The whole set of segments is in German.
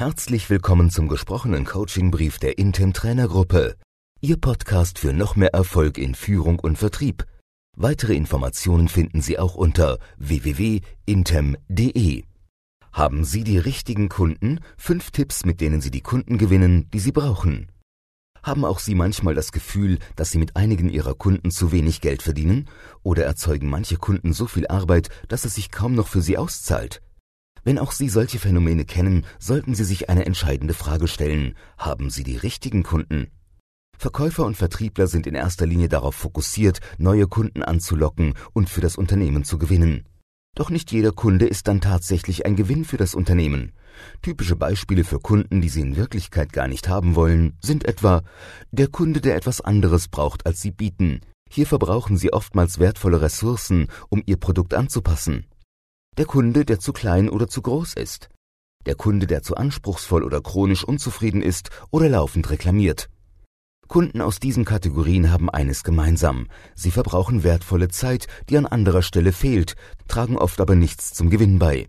Herzlich willkommen zum gesprochenen Coachingbrief der Intem Trainergruppe. Ihr Podcast für noch mehr Erfolg in Führung und Vertrieb. Weitere Informationen finden Sie auch unter www.intem.de. Haben Sie die richtigen Kunden? Fünf Tipps, mit denen Sie die Kunden gewinnen, die Sie brauchen. Haben auch Sie manchmal das Gefühl, dass Sie mit einigen Ihrer Kunden zu wenig Geld verdienen? Oder erzeugen manche Kunden so viel Arbeit, dass es sich kaum noch für Sie auszahlt? Wenn auch Sie solche Phänomene kennen, sollten Sie sich eine entscheidende Frage stellen. Haben Sie die richtigen Kunden? Verkäufer und Vertriebler sind in erster Linie darauf fokussiert, neue Kunden anzulocken und für das Unternehmen zu gewinnen. Doch nicht jeder Kunde ist dann tatsächlich ein Gewinn für das Unternehmen. Typische Beispiele für Kunden, die Sie in Wirklichkeit gar nicht haben wollen, sind etwa der Kunde, der etwas anderes braucht, als Sie bieten. Hier verbrauchen Sie oftmals wertvolle Ressourcen, um Ihr Produkt anzupassen. Der Kunde, der zu klein oder zu groß ist. Der Kunde, der zu anspruchsvoll oder chronisch unzufrieden ist oder laufend reklamiert. Kunden aus diesen Kategorien haben eines gemeinsam. Sie verbrauchen wertvolle Zeit, die an anderer Stelle fehlt, tragen oft aber nichts zum Gewinn bei.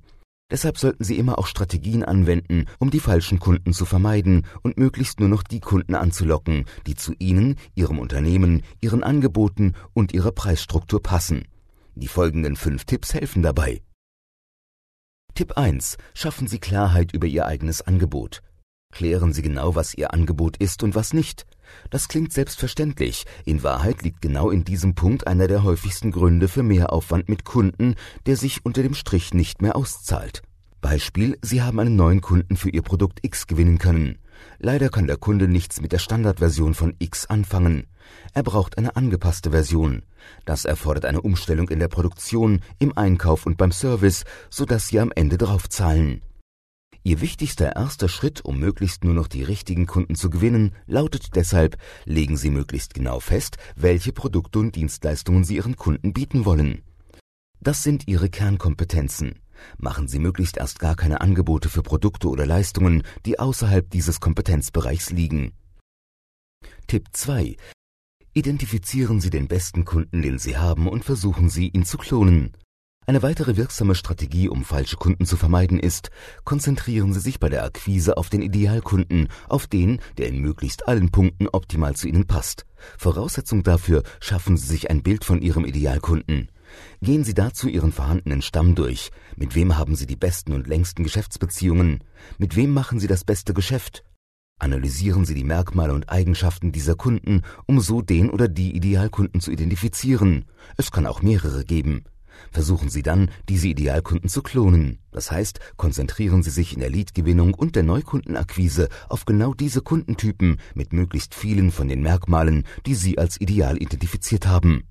Deshalb sollten Sie immer auch Strategien anwenden, um die falschen Kunden zu vermeiden und möglichst nur noch die Kunden anzulocken, die zu Ihnen, Ihrem Unternehmen, Ihren Angeboten und Ihrer Preisstruktur passen. Die folgenden fünf Tipps helfen dabei. Tipp 1. Schaffen Sie Klarheit über Ihr eigenes Angebot. Klären Sie genau, was Ihr Angebot ist und was nicht. Das klingt selbstverständlich. In Wahrheit liegt genau in diesem Punkt einer der häufigsten Gründe für Mehraufwand mit Kunden, der sich unter dem Strich nicht mehr auszahlt. Beispiel, Sie haben einen neuen Kunden für Ihr Produkt X gewinnen können. Leider kann der Kunde nichts mit der Standardversion von X anfangen. Er braucht eine angepasste Version. Das erfordert eine Umstellung in der Produktion, im Einkauf und beim Service, sodass Sie am Ende draufzahlen. Ihr wichtigster erster Schritt, um möglichst nur noch die richtigen Kunden zu gewinnen, lautet deshalb, legen Sie möglichst genau fest, welche Produkte und Dienstleistungen Sie Ihren Kunden bieten wollen. Das sind Ihre Kernkompetenzen. Machen Sie möglichst erst gar keine Angebote für Produkte oder Leistungen, die außerhalb dieses Kompetenzbereichs liegen. Tipp 2. Identifizieren Sie den besten Kunden, den Sie haben, und versuchen Sie, ihn zu klonen. Eine weitere wirksame Strategie, um falsche Kunden zu vermeiden, ist, konzentrieren Sie sich bei der Akquise auf den Idealkunden, auf den, der in möglichst allen Punkten optimal zu Ihnen passt. Voraussetzung dafür, schaffen Sie sich ein Bild von Ihrem Idealkunden. Gehen Sie dazu Ihren vorhandenen Stamm durch. Mit wem haben Sie die besten und längsten Geschäftsbeziehungen? Mit wem machen Sie das beste Geschäft? Analysieren Sie die Merkmale und Eigenschaften dieser Kunden, um so den oder die Idealkunden zu identifizieren. Es kann auch mehrere geben. Versuchen Sie dann, diese Idealkunden zu klonen. Das heißt, konzentrieren Sie sich in der Leadgewinnung und der Neukundenakquise auf genau diese Kundentypen mit möglichst vielen von den Merkmalen, die Sie als ideal identifiziert haben.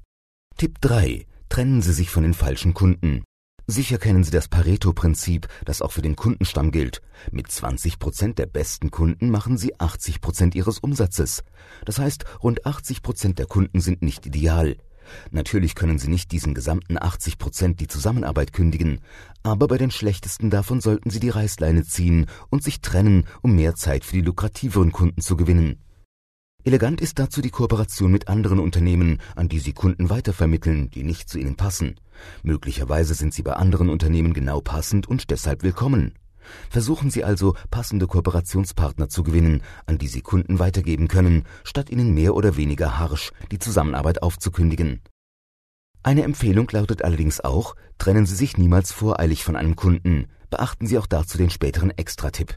Tipp 3. Trennen Sie sich von den falschen Kunden. Sicher kennen Sie das Pareto-Prinzip, das auch für den Kundenstamm gilt. Mit 20 Prozent der besten Kunden machen Sie 80 Prozent Ihres Umsatzes. Das heißt, rund 80 Prozent der Kunden sind nicht ideal. Natürlich können Sie nicht diesen gesamten 80 Prozent die Zusammenarbeit kündigen, aber bei den schlechtesten davon sollten Sie die Reißleine ziehen und sich trennen, um mehr Zeit für die lukrativeren Kunden zu gewinnen. Elegant ist dazu die Kooperation mit anderen Unternehmen, an die Sie Kunden weitervermitteln, die nicht zu Ihnen passen. Möglicherweise sind Sie bei anderen Unternehmen genau passend und deshalb willkommen. Versuchen Sie also, passende Kooperationspartner zu gewinnen, an die Sie Kunden weitergeben können, statt ihnen mehr oder weniger harsch die Zusammenarbeit aufzukündigen. Eine Empfehlung lautet allerdings auch, trennen Sie sich niemals voreilig von einem Kunden. Beachten Sie auch dazu den späteren Extratipp.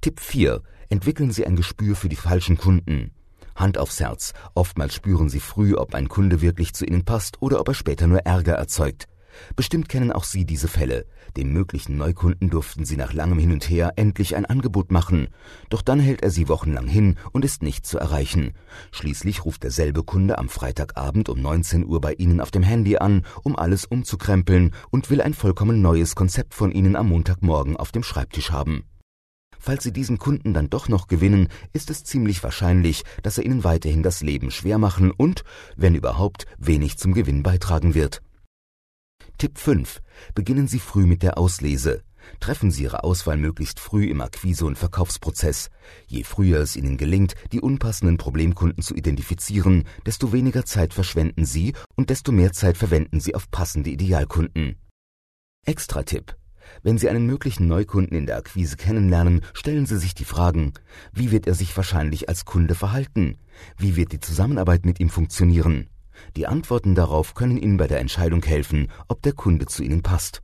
Tipp 4. Entwickeln Sie ein Gespür für die falschen Kunden. Hand aufs Herz. Oftmals spüren Sie früh, ob ein Kunde wirklich zu Ihnen passt oder ob er später nur Ärger erzeugt. Bestimmt kennen auch Sie diese Fälle. Dem möglichen Neukunden durften Sie nach langem Hin und Her endlich ein Angebot machen. Doch dann hält er Sie wochenlang hin und ist nicht zu erreichen. Schließlich ruft derselbe Kunde am Freitagabend um 19 Uhr bei Ihnen auf dem Handy an, um alles umzukrempeln und will ein vollkommen neues Konzept von Ihnen am Montagmorgen auf dem Schreibtisch haben. Falls Sie diesen Kunden dann doch noch gewinnen, ist es ziemlich wahrscheinlich, dass er Ihnen weiterhin das Leben schwer machen und, wenn überhaupt, wenig zum Gewinn beitragen wird. Tipp 5. Beginnen Sie früh mit der Auslese. Treffen Sie Ihre Auswahl möglichst früh im Akquise- und Verkaufsprozess. Je früher es Ihnen gelingt, die unpassenden Problemkunden zu identifizieren, desto weniger Zeit verschwenden Sie und desto mehr Zeit verwenden Sie auf passende Idealkunden. Extra-Tipp. Wenn Sie einen möglichen Neukunden in der Akquise kennenlernen, stellen Sie sich die Fragen, wie wird er sich wahrscheinlich als Kunde verhalten? Wie wird die Zusammenarbeit mit ihm funktionieren? Die Antworten darauf können Ihnen bei der Entscheidung helfen, ob der Kunde zu Ihnen passt.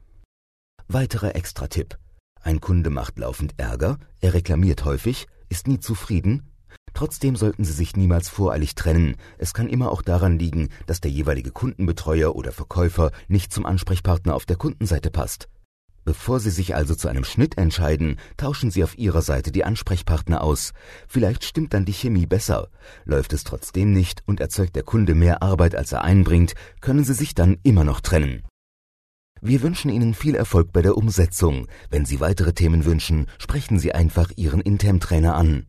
Weiterer Extra-Tipp. Ein Kunde macht laufend Ärger, er reklamiert häufig, ist nie zufrieden. Trotzdem sollten Sie sich niemals voreilig trennen. Es kann immer auch daran liegen, dass der jeweilige Kundenbetreuer oder Verkäufer nicht zum Ansprechpartner auf der Kundenseite passt. Bevor Sie sich also zu einem Schnitt entscheiden, tauschen Sie auf Ihrer Seite die Ansprechpartner aus. Vielleicht stimmt dann die Chemie besser. Läuft es trotzdem nicht und erzeugt der Kunde mehr Arbeit, als er einbringt, können Sie sich dann immer noch trennen. Wir wünschen Ihnen viel Erfolg bei der Umsetzung. Wenn Sie weitere Themen wünschen, sprechen Sie einfach Ihren Interm-Trainer an.